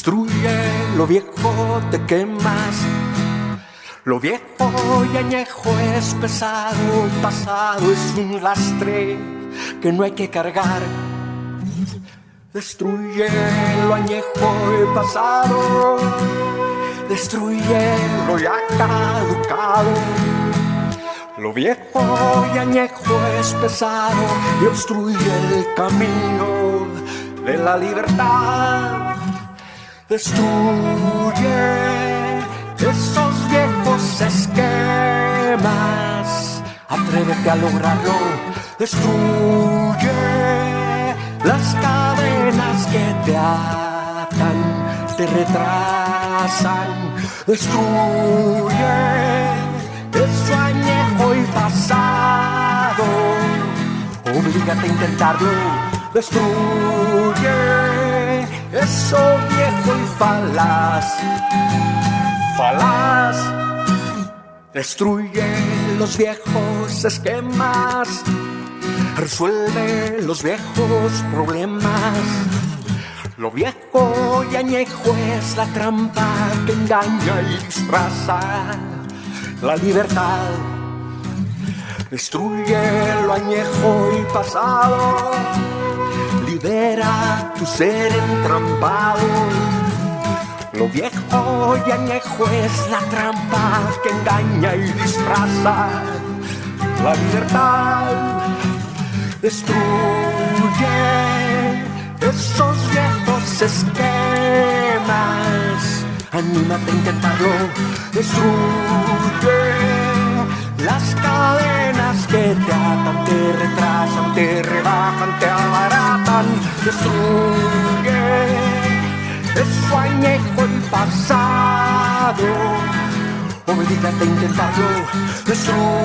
Destruye lo viejo, te quemas. Lo viejo y añejo es pesado, el pasado es un lastre que no hay que cargar. Destruye lo añejo y pasado, destruye lo ya caducado. Lo viejo y añejo es pesado y obstruye el camino de la libertad. Destruye esos viejos esquemas. Atrévete a lograrlo. Destruye las cadenas que te atan, te retrasan. Destruye eso añejo y pasado. Oblígate a intentarlo, destruye eso viejo y falaz. Falaz, destruye los viejos esquemas, resuelve los viejos problemas. Lo viejo y añejo es la trampa que engaña y disfraza la libertad. Destruye lo añejo y pasado, libera tu ser entrampado. Lo viejo y añejo es la trampa que engaña y disfraza la libertad. Destruye esos viejos esquemas anímate a intentarlo, destruye las cadenas que te atan, te retrasan, te rebajan, te abaratan, destruye eso añejo el pasado, oblígate a intentarlo, destruye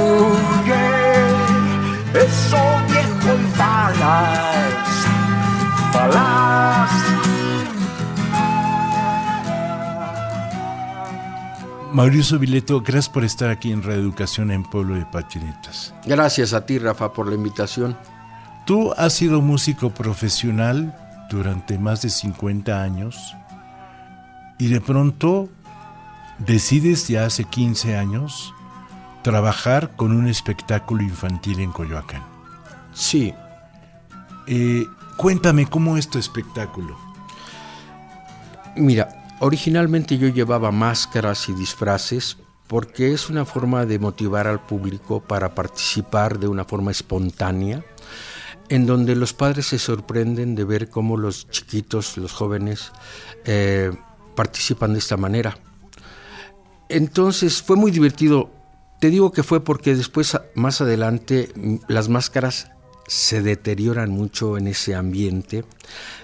Mauricio Vileto, gracias por estar aquí en Reeducación en Pueblo de Patinetas. Gracias a ti, Rafa, por la invitación. Tú has sido músico profesional durante más de 50 años y de pronto decides ya hace 15 años trabajar con un espectáculo infantil en Coyoacán. Sí. Eh, cuéntame cómo es tu espectáculo. Mira, Originalmente yo llevaba máscaras y disfraces porque es una forma de motivar al público para participar de una forma espontánea, en donde los padres se sorprenden de ver cómo los chiquitos, los jóvenes, eh, participan de esta manera. Entonces fue muy divertido. Te digo que fue porque después, más adelante, las máscaras se deterioran mucho en ese ambiente.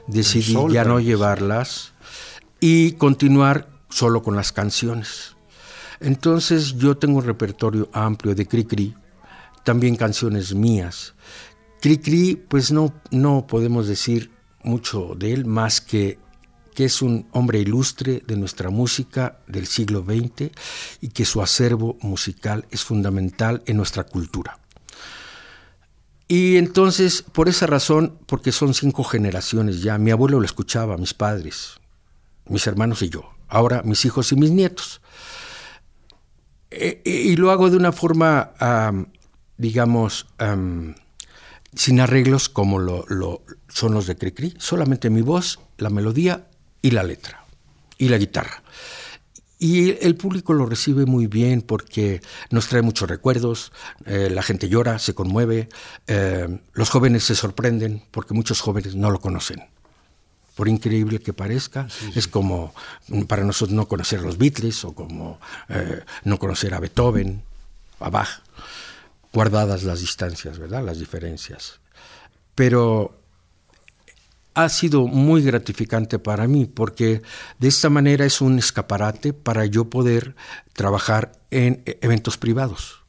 Decidí ya no llevarlas y continuar solo con las canciones. Entonces yo tengo un repertorio amplio de Cri también canciones mías. Cri pues no, no podemos decir mucho de él más que que es un hombre ilustre de nuestra música del siglo XX y que su acervo musical es fundamental en nuestra cultura. Y entonces, por esa razón, porque son cinco generaciones ya, mi abuelo lo escuchaba, mis padres, mis hermanos y yo, ahora mis hijos y mis nietos. Eh, eh, y lo hago de una forma, digamos, sin arreglos como lo, son los de Cricri, solamente mi voz, la melodía y la letra, y la guitarra. Y el público lo recibe muy bien porque nos trae muchos recuerdos, eh, la gente llora, se conmueve, los jóvenes se sorprenden porque muchos jóvenes no lo conocen por increíble que parezca, es como para nosotros no conocer los Beatles o como eh, no conocer a Beethoven. a Bach, guardadas las distancias, ¿verdad? Las diferencias. Pero ha sido muy gratificante para mí porque de esta manera es un escaparate para yo poder trabajar en eventos privados.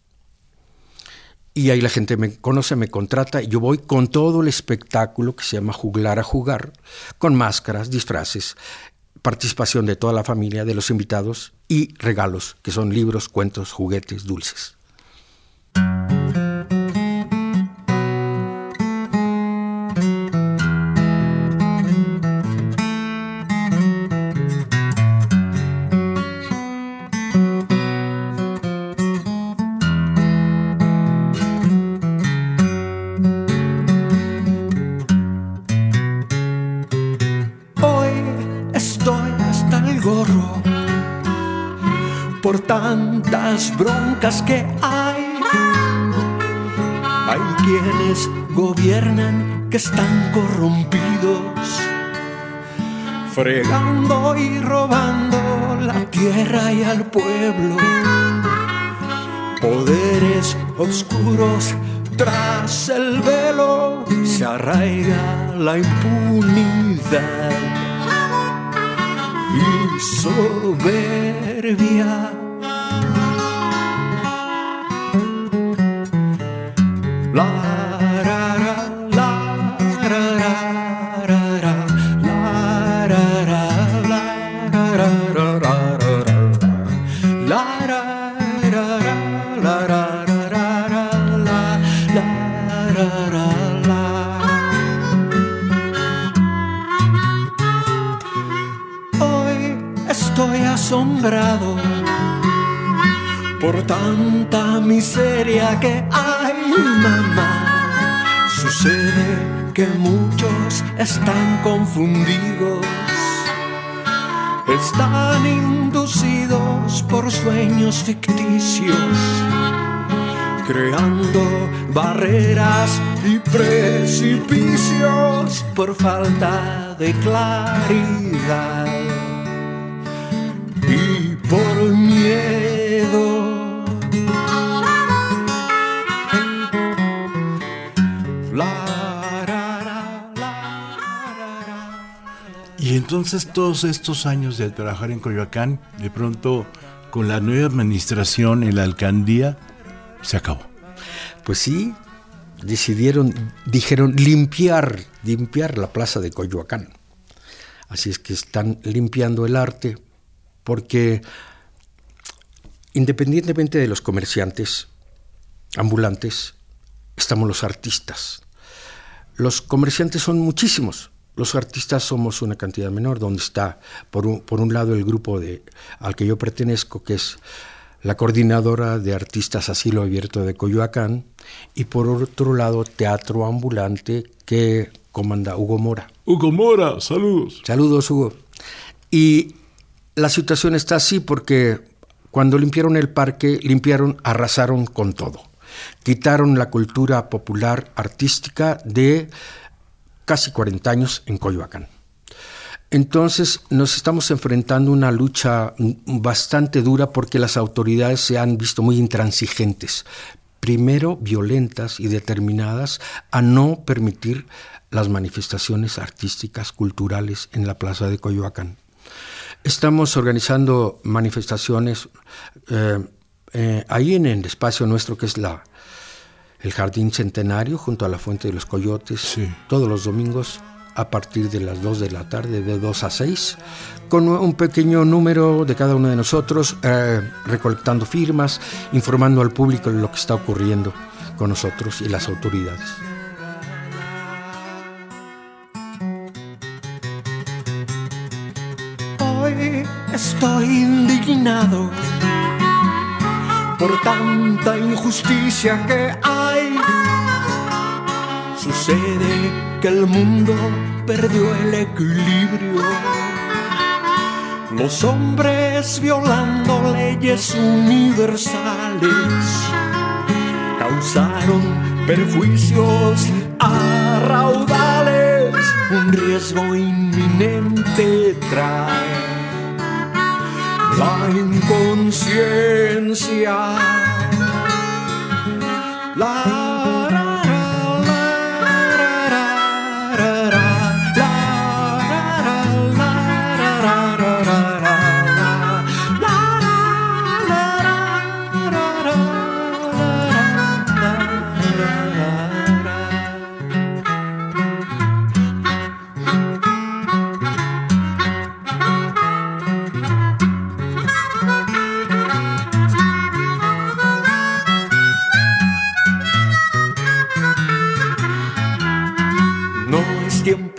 Y ahí la gente me conoce, me contrata, y yo voy con todo el espectáculo que se llama Juglar a Jugar, con máscaras, disfraces, participación de toda la familia, de los invitados y regalos, que son libros, cuentos, juguetes, dulces. Que hay. Hay quienes gobiernan que están corrompidos, fregando y robando la tierra y al pueblo. Poderes oscuros tras el velo se arraiga la impunidad y soberbia por confundidos, están inducidos por sueños ficticios, creando barreras y precipicios por falta de claridad entonces todos estos años de trabajar en Coyoacán, de pronto con la nueva administración en la alcaldía, se acabó. Pues sí, decidieron, dijeron limpiar, limpiar la plaza de Coyoacán. Así es que están limpiando el arte porque independientemente de los comerciantes ambulantes, estamos los artistas. Los comerciantes son muchísimos, los artistas somos una cantidad menor, donde está por un, por un lado el grupo de, al que yo pertenezco, que es la coordinadora de artistas asilo abierto de Coyoacán, y por otro lado Teatro Ambulante que comanda Hugo Mora. Hugo Mora, saludos. Saludos, Hugo. Y la situación está así porque cuando limpiaron el parque, limpiaron, arrasaron con todo. Quitaron la cultura popular artística de casi 40 años en Coyoacán. Entonces nos estamos enfrentando a una lucha bastante dura porque las autoridades se han visto muy intransigentes, primero violentas y determinadas a no permitir las manifestaciones artísticas, culturales en la plaza de Coyoacán. Estamos organizando manifestaciones eh, eh, ahí en el espacio nuestro que es la, el Jardín Centenario junto a la Fuente de los Coyotes, todos los domingos a partir de las 2 de la tarde, de 2 a 6, con un pequeño número de cada uno de nosotros, eh, recolectando firmas, informando al público de lo que está ocurriendo con nosotros y las autoridades. estoy indignado por tanta injusticia que hay. Sucede que el mundo perdió el equilibrio. Los hombres violando leyes universales causaron perjuicios a raudales. Un riesgo inminente trae la inconsciencia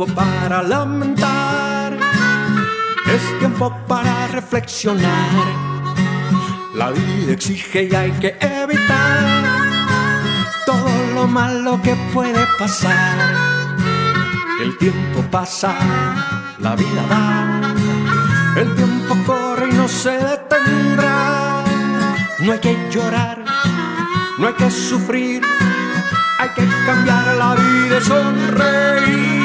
para lamentar, es tiempo para reflexionar. La vida exige y hay que evitar todo lo malo que puede pasar. El tiempo pasa, la vida va, el tiempo corre y no se detendrá. No hay que llorar, no hay que sufrir, hay que cambiar la vida y sonreír.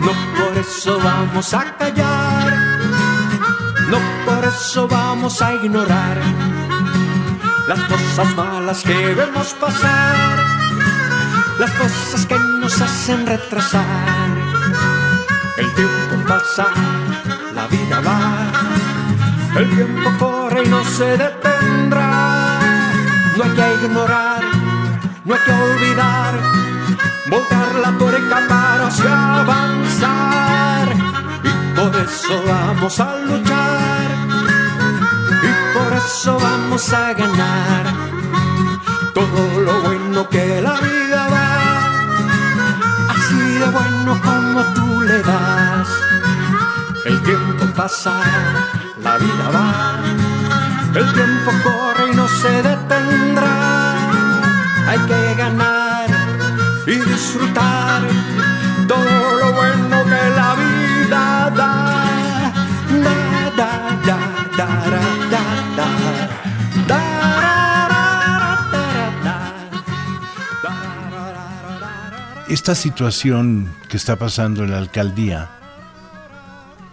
No por eso vamos a callar, no por eso vamos a ignorar las cosas malas que vemos pasar, las cosas que nos hacen retrasar. El tiempo pasa, la vida va, el tiempo corre y no se detendrá. No hay que ignorar, no hay que olvidar volcar la tuerca para avanzar. Y por eso vamos a luchar, y por eso vamos a ganar. Todo lo bueno que la vida da, así de bueno como tú le das. El tiempo pasa, la vida va, el tiempo corre y no se detendrá. Hay que ganar y disfrutar todo lo bueno que la vida da. Da, da, da, da, Esta situación que está pasando en la alcaldía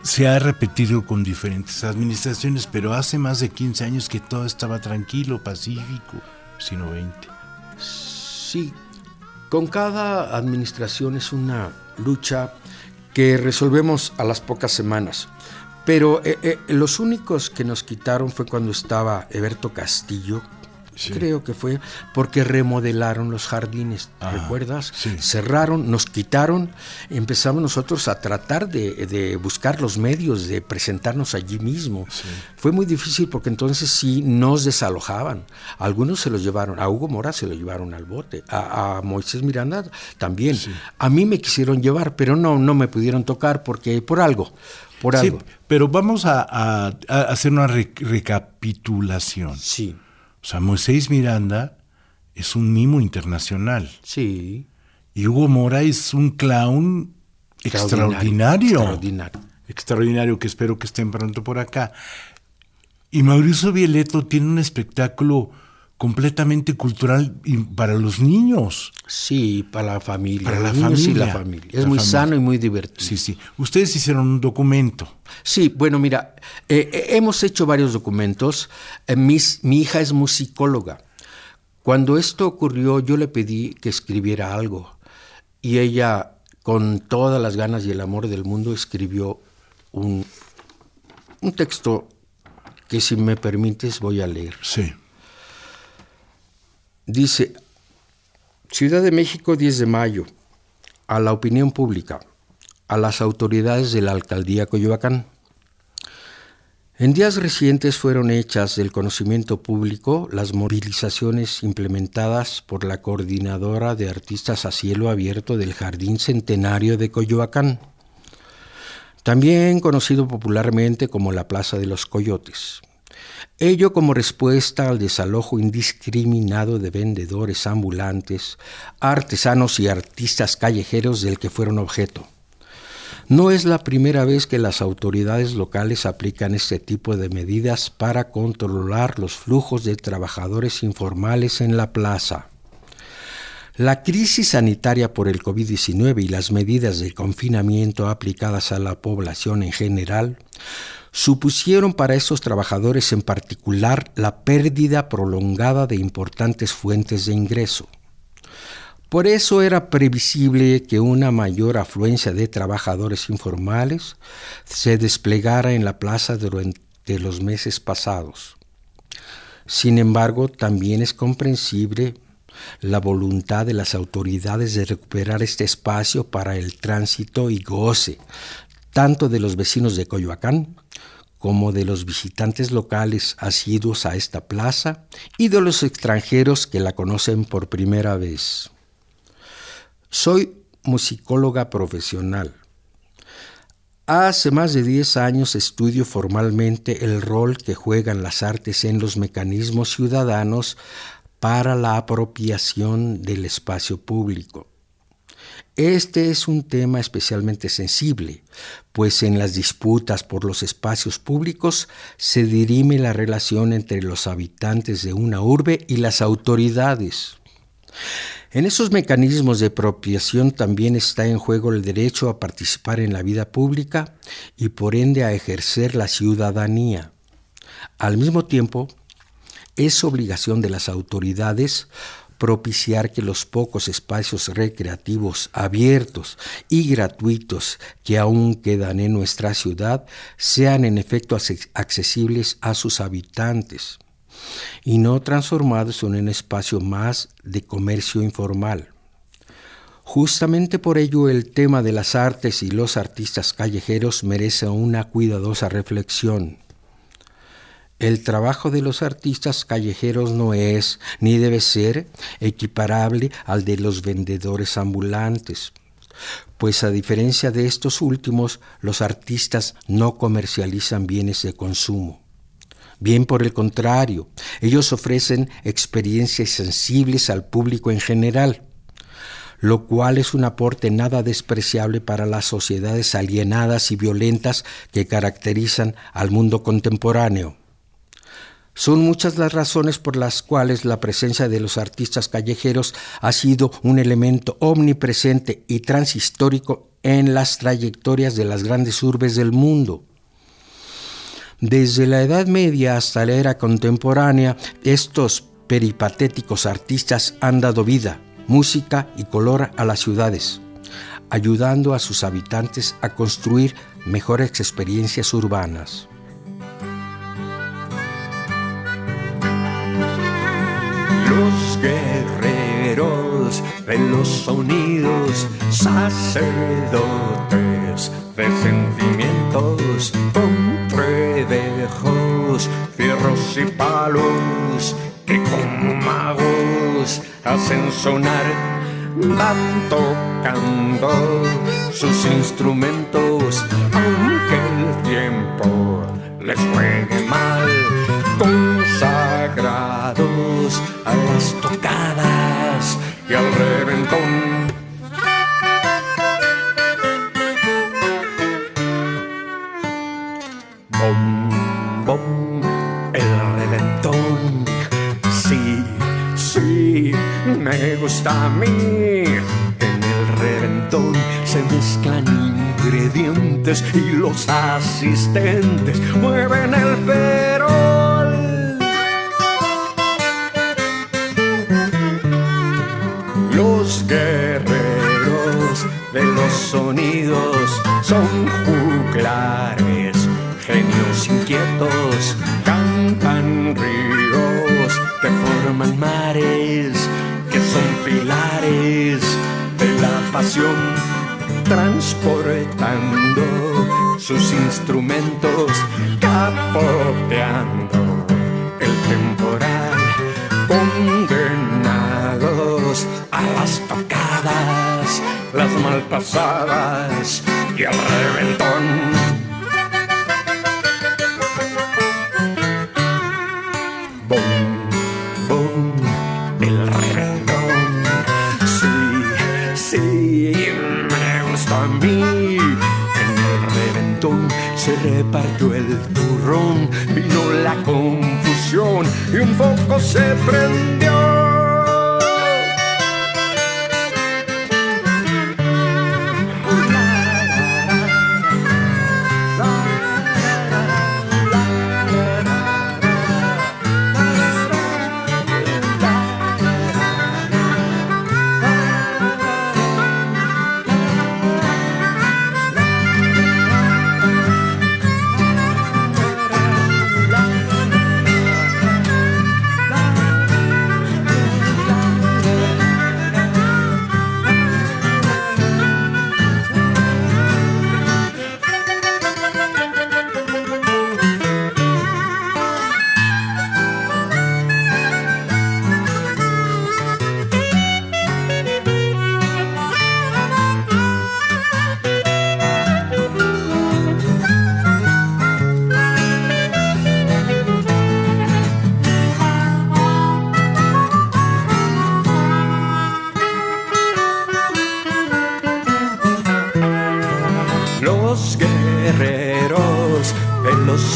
se ha repetido con diferentes administraciones, pero hace más de 15 años que todo estaba tranquilo, pacífico, sino 20. Sí, con cada administración es una lucha que resolvemos a las pocas semanas. Pero eh, eh, los únicos que nos quitaron fue cuando estaba Eberto Castillo, Creo que fue porque remodelaron los jardines, ah, ¿recuerdas? Cerraron, nos quitaron, empezamos nosotros a tratar de, buscar los medios, de presentarnos allí mismo. Fue muy difícil porque entonces sí nos desalojaban. Algunos se los llevaron, a Hugo Mora se lo llevaron al bote, a, Moisés Miranda también. A mí me quisieron llevar, pero no, no me pudieron tocar porque por algo. Por algo. pero vamos a, hacer una recapitulación. Sí. O sea, Moisés Miranda es un mimo internacional. Sí. Y Hugo Mora es un clown extraordinario. Extraordinario. Extraordinario, que espero que estén pronto por acá. Y Mauricio Violeto tiene un espectáculo completamente cultural para los niños. Sí, para la familia. Para la familia. Y la familia. Es muy sano y muy divertido. Sí, sí. Ustedes hicieron un documento. Sí, bueno, mira, eh, eh, hemos hecho varios documentos. Eh, mi hija es musicóloga. Cuando esto ocurrió, yo le pedí que escribiera algo. Y ella, con todas las ganas y el amor del mundo, escribió un, un texto que, si me permites, voy a leer. Sí. Dice, Ciudad de México 10 de mayo, a la opinión pública, a las autoridades de la alcaldía Coyoacán. En días recientes fueron hechas del conocimiento público las movilizaciones implementadas por la coordinadora de artistas a cielo abierto del Jardín Centenario de Coyoacán, también conocido popularmente como la Plaza de los Coyotes. Ello como respuesta al desalojo indiscriminado de vendedores ambulantes, artesanos y artistas callejeros del que fueron objeto. No es la primera vez que las autoridades locales aplican este tipo de medidas para controlar los flujos de trabajadores informales en la plaza. La crisis sanitaria por el COVID-19 y las medidas de confinamiento aplicadas a la población en general supusieron para estos trabajadores en particular la pérdida prolongada de importantes fuentes de ingreso. Por eso era previsible que una mayor afluencia de trabajadores informales se desplegara en la plaza durante los meses pasados. Sin embargo, también es comprensible la voluntad de las autoridades de recuperar este espacio para el tránsito y goce, tanto de los vecinos de Coyoacán como de los visitantes locales asiduos a esta plaza y de los extranjeros que la conocen por primera vez. Soy musicóloga profesional. Hace más de 10 años estudio formalmente el rol que juegan las artes en los mecanismos ciudadanos para la apropiación del espacio público. Este es un tema especialmente sensible, pues en las disputas por los espacios públicos se dirime la relación entre los habitantes de una urbe y las autoridades. En esos mecanismos de apropiación también está en juego el derecho a participar en la vida pública y por ende a ejercer la ciudadanía. Al mismo tiempo, es obligación de las autoridades propiciar que los pocos espacios recreativos abiertos y gratuitos que aún quedan en nuestra ciudad sean en efecto accesibles a sus habitantes y no transformados en un espacio más de comercio informal. Justamente por ello el tema de las artes y los artistas callejeros merece una cuidadosa reflexión. El trabajo de los artistas callejeros no es ni debe ser equiparable al de los vendedores ambulantes, pues a diferencia de estos últimos, los artistas no comercializan bienes de consumo. Bien por el contrario, ellos ofrecen experiencias sensibles al público en general, lo cual es un aporte nada despreciable para las sociedades alienadas y violentas que caracterizan al mundo contemporáneo. Son muchas las razones por las cuales la presencia de los artistas callejeros ha sido un elemento omnipresente y transhistórico en las trayectorias de las grandes urbes del mundo. Desde la Edad Media hasta la era contemporánea, estos peripatéticos artistas han dado vida, música y color a las ciudades, ayudando a sus habitantes a construir mejores experiencias urbanas. Guerreros de los sonidos, sacerdotes de sentimientos, con trebejos, fierros y palos, que como magos hacen sonar, van tocando sus instrumentos, aunque el tiempo les juegue a las tocadas y al reventón. Bom, bom, el reventón. Sí, sí, me gusta a mí. En el reventón se mezclan ingredientes y los asistentes mueven el de los sonidos. Son juglares, genios inquietos, cantan ríos que forman mares, que son pilares de la pasión, transportando sus instrumentos, capoteando el temporal, condenados a las tocadas las malpasadas y el reventón. Boom, boom, el reventón. Sí, sí, me gusta a mí. En el reventón se repartió el turrón, vino la confusión y un foco se prendió.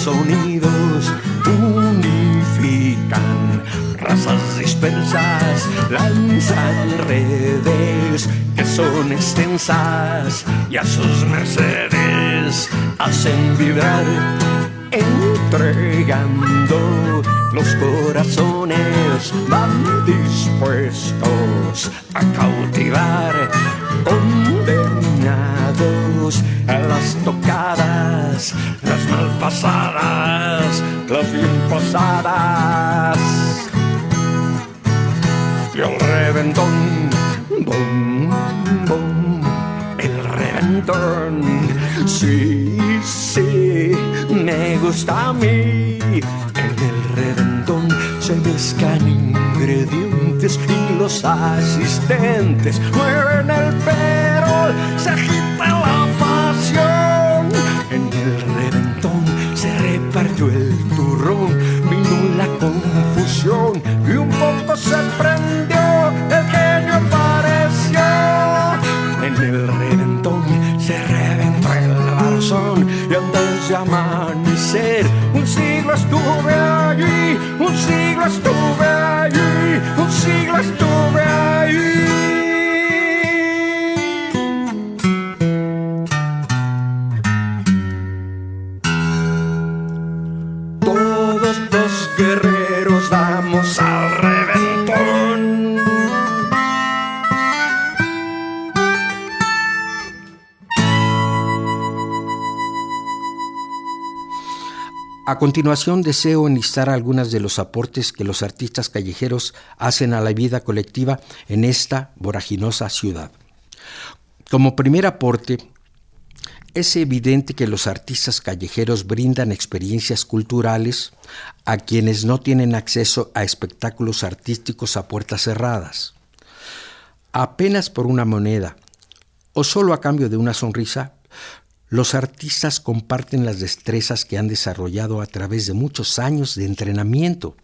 Sonidos unifican razas dispersas, lanzan redes que son extensas y a sus mercedes hacen vibrar entregando los corazones van dispuestos a cautivar condenados a las tocadas malpasadas las bien pasadas y el reventón bom bom el reventón sí sí me gusta a mí. En el redondón se mezclan ingredientes y los asistentes mueven el perol, se agita siglo estuve allí, un siglo estuve allí, A continuación deseo enlistar algunos de los aportes que los artistas callejeros hacen a la vida colectiva en esta voraginosa ciudad. Como primer aporte, es evidente que los artistas callejeros brindan experiencias culturales a quienes no tienen acceso a espectáculos artísticos a puertas cerradas. Apenas por una moneda o solo a cambio de una sonrisa, los artistas comparten las destrezas que han desarrollado a través de muchos años de entrenamiento.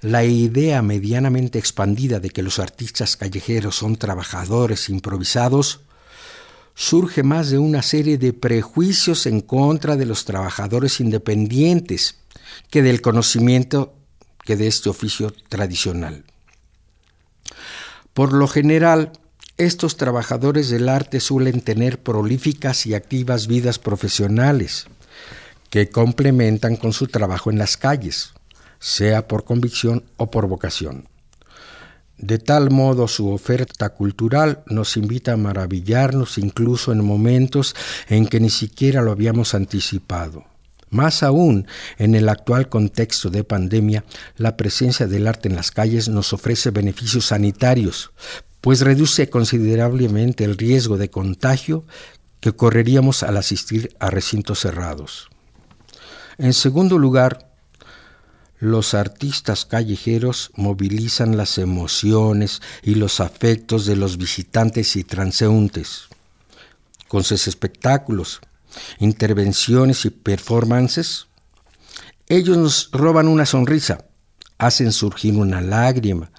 La idea medianamente expandida de que los artistas callejeros son trabajadores improvisados surge más de una serie de prejuicios en contra de los trabajadores independientes que del conocimiento que de este oficio tradicional. Por lo general, estos trabajadores del arte suelen tener prolíficas y activas vidas profesionales que complementan con su trabajo en las calles, sea por convicción o por vocación. De tal modo su oferta cultural nos invita a maravillarnos incluso en momentos en que ni siquiera lo habíamos anticipado. Más aún, en el actual contexto de pandemia, la presencia del arte en las calles nos ofrece beneficios sanitarios, pues reduce considerablemente el riesgo de contagio que correríamos al asistir a recintos cerrados. En segundo lugar, los artistas callejeros movilizan las emociones y los afectos de los visitantes y transeúntes. Con sus espectáculos, intervenciones y performances, ellos nos roban una sonrisa, hacen surgir una lágrima,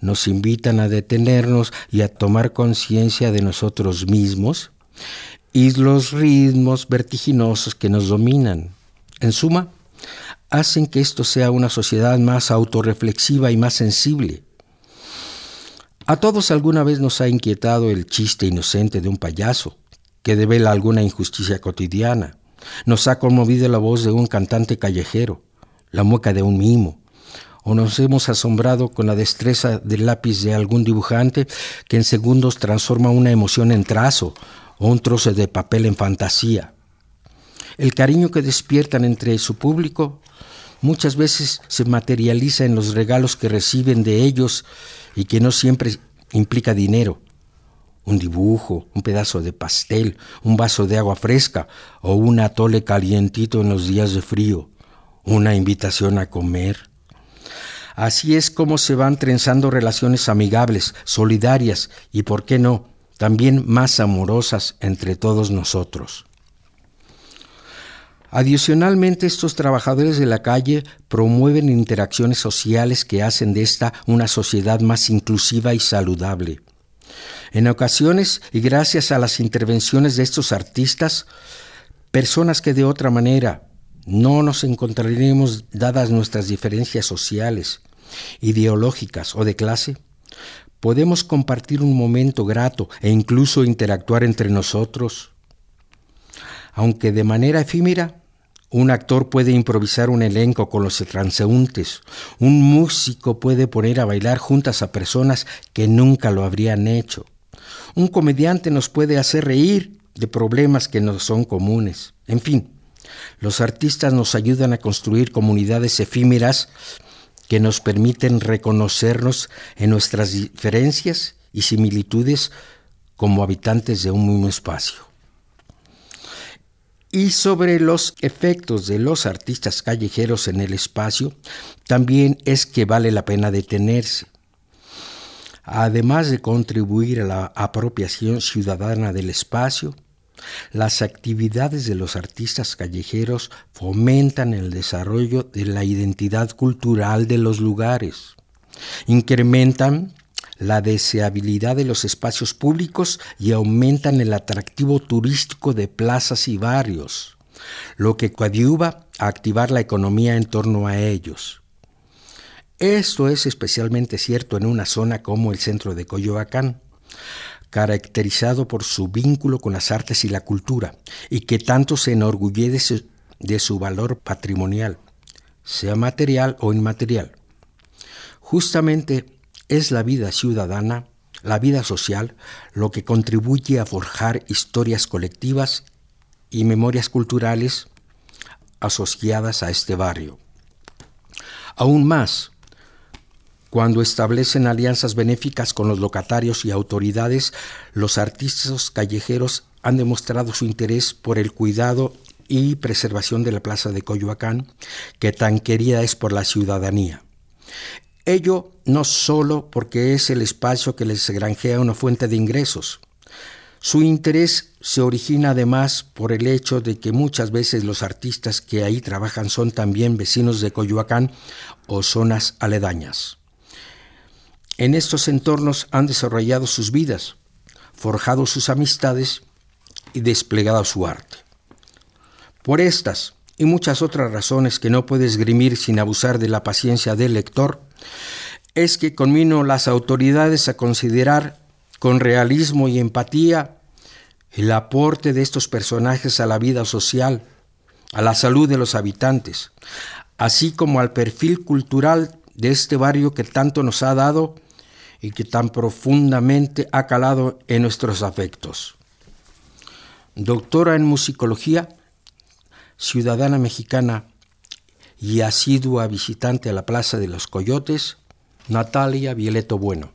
nos invitan a detenernos y a tomar conciencia de nosotros mismos y los ritmos vertiginosos que nos dominan. En suma, hacen que esto sea una sociedad más autorreflexiva y más sensible. A todos alguna vez nos ha inquietado el chiste inocente de un payaso que devela alguna injusticia cotidiana. Nos ha conmovido la voz de un cantante callejero, la mueca de un mimo, o nos hemos asombrado con la destreza del lápiz de algún dibujante que en segundos transforma una emoción en trazo o un trozo de papel en fantasía. El cariño que despiertan entre su público muchas veces se materializa en los regalos que reciben de ellos y que no siempre implica dinero. Un dibujo, un pedazo de pastel, un vaso de agua fresca o un atole calientito en los días de frío, una invitación a comer. Así es como se van trenzando relaciones amigables, solidarias y, por qué no, también más amorosas entre todos nosotros. Adicionalmente, estos trabajadores de la calle promueven interacciones sociales que hacen de esta una sociedad más inclusiva y saludable. En ocasiones, y gracias a las intervenciones de estos artistas, personas que de otra manera no nos encontraremos, dadas nuestras diferencias sociales, ideológicas o de clase, podemos compartir un momento grato e incluso interactuar entre nosotros. Aunque de manera efímera, un actor puede improvisar un elenco con los transeúntes, un músico puede poner a bailar juntas a personas que nunca lo habrían hecho, un comediante nos puede hacer reír de problemas que nos son comunes, en fin, los artistas nos ayudan a construir comunidades efímeras que nos permiten reconocernos en nuestras diferencias y similitudes como habitantes de un mismo espacio. Y sobre los efectos de los artistas callejeros en el espacio, también es que vale la pena detenerse. Además de contribuir a la apropiación ciudadana del espacio, las actividades de los artistas callejeros fomentan el desarrollo de la identidad cultural de los lugares, incrementan la deseabilidad de los espacios públicos y aumentan el atractivo turístico de plazas y barrios, lo que coadyuva a activar la economía en torno a ellos. Esto es especialmente cierto en una zona como el centro de Coyoacán, caracterizado por su vínculo con las artes y la cultura, y que tanto se enorgullece de su valor patrimonial, sea material o inmaterial. Justamente es la vida ciudadana, la vida social, lo que contribuye a forjar historias colectivas y memorias culturales asociadas a este barrio. Aún más, cuando establecen alianzas benéficas con los locatarios y autoridades, los artistas callejeros han demostrado su interés por el cuidado y preservación de la plaza de Coyoacán, que tan querida es por la ciudadanía. Ello no solo porque es el espacio que les granjea una fuente de ingresos. Su interés se origina además por el hecho de que muchas veces los artistas que ahí trabajan son también vecinos de Coyoacán o zonas aledañas. En estos entornos han desarrollado sus vidas, forjado sus amistades y desplegado su arte. Por estas y muchas otras razones que no puedes esgrimir sin abusar de la paciencia del lector, es que conmino las autoridades a considerar con realismo y empatía el aporte de estos personajes a la vida social, a la salud de los habitantes, así como al perfil cultural de este barrio que tanto nos ha dado y que tan profundamente ha calado en nuestros afectos. Doctora en musicología, ciudadana mexicana y asidua visitante a la Plaza de los Coyotes, Natalia Vileto Bueno.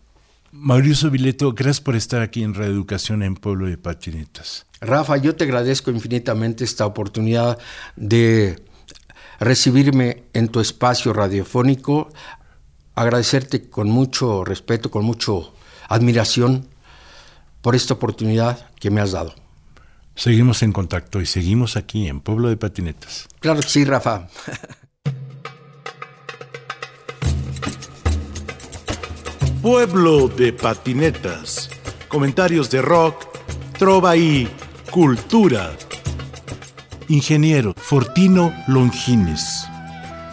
Mauricio Vileto, gracias por estar aquí en Reeducación en Pueblo de Patinetas. Rafa, yo te agradezco infinitamente esta oportunidad de recibirme en tu espacio radiofónico agradecerte con mucho respeto, con mucho admiración por esta oportunidad que me has dado. Seguimos en contacto y seguimos aquí en Pueblo de Patinetas. Claro que sí, Rafa. Pueblo de Patinetas. Comentarios de rock, trova y cultura. Ingeniero Fortino Longines.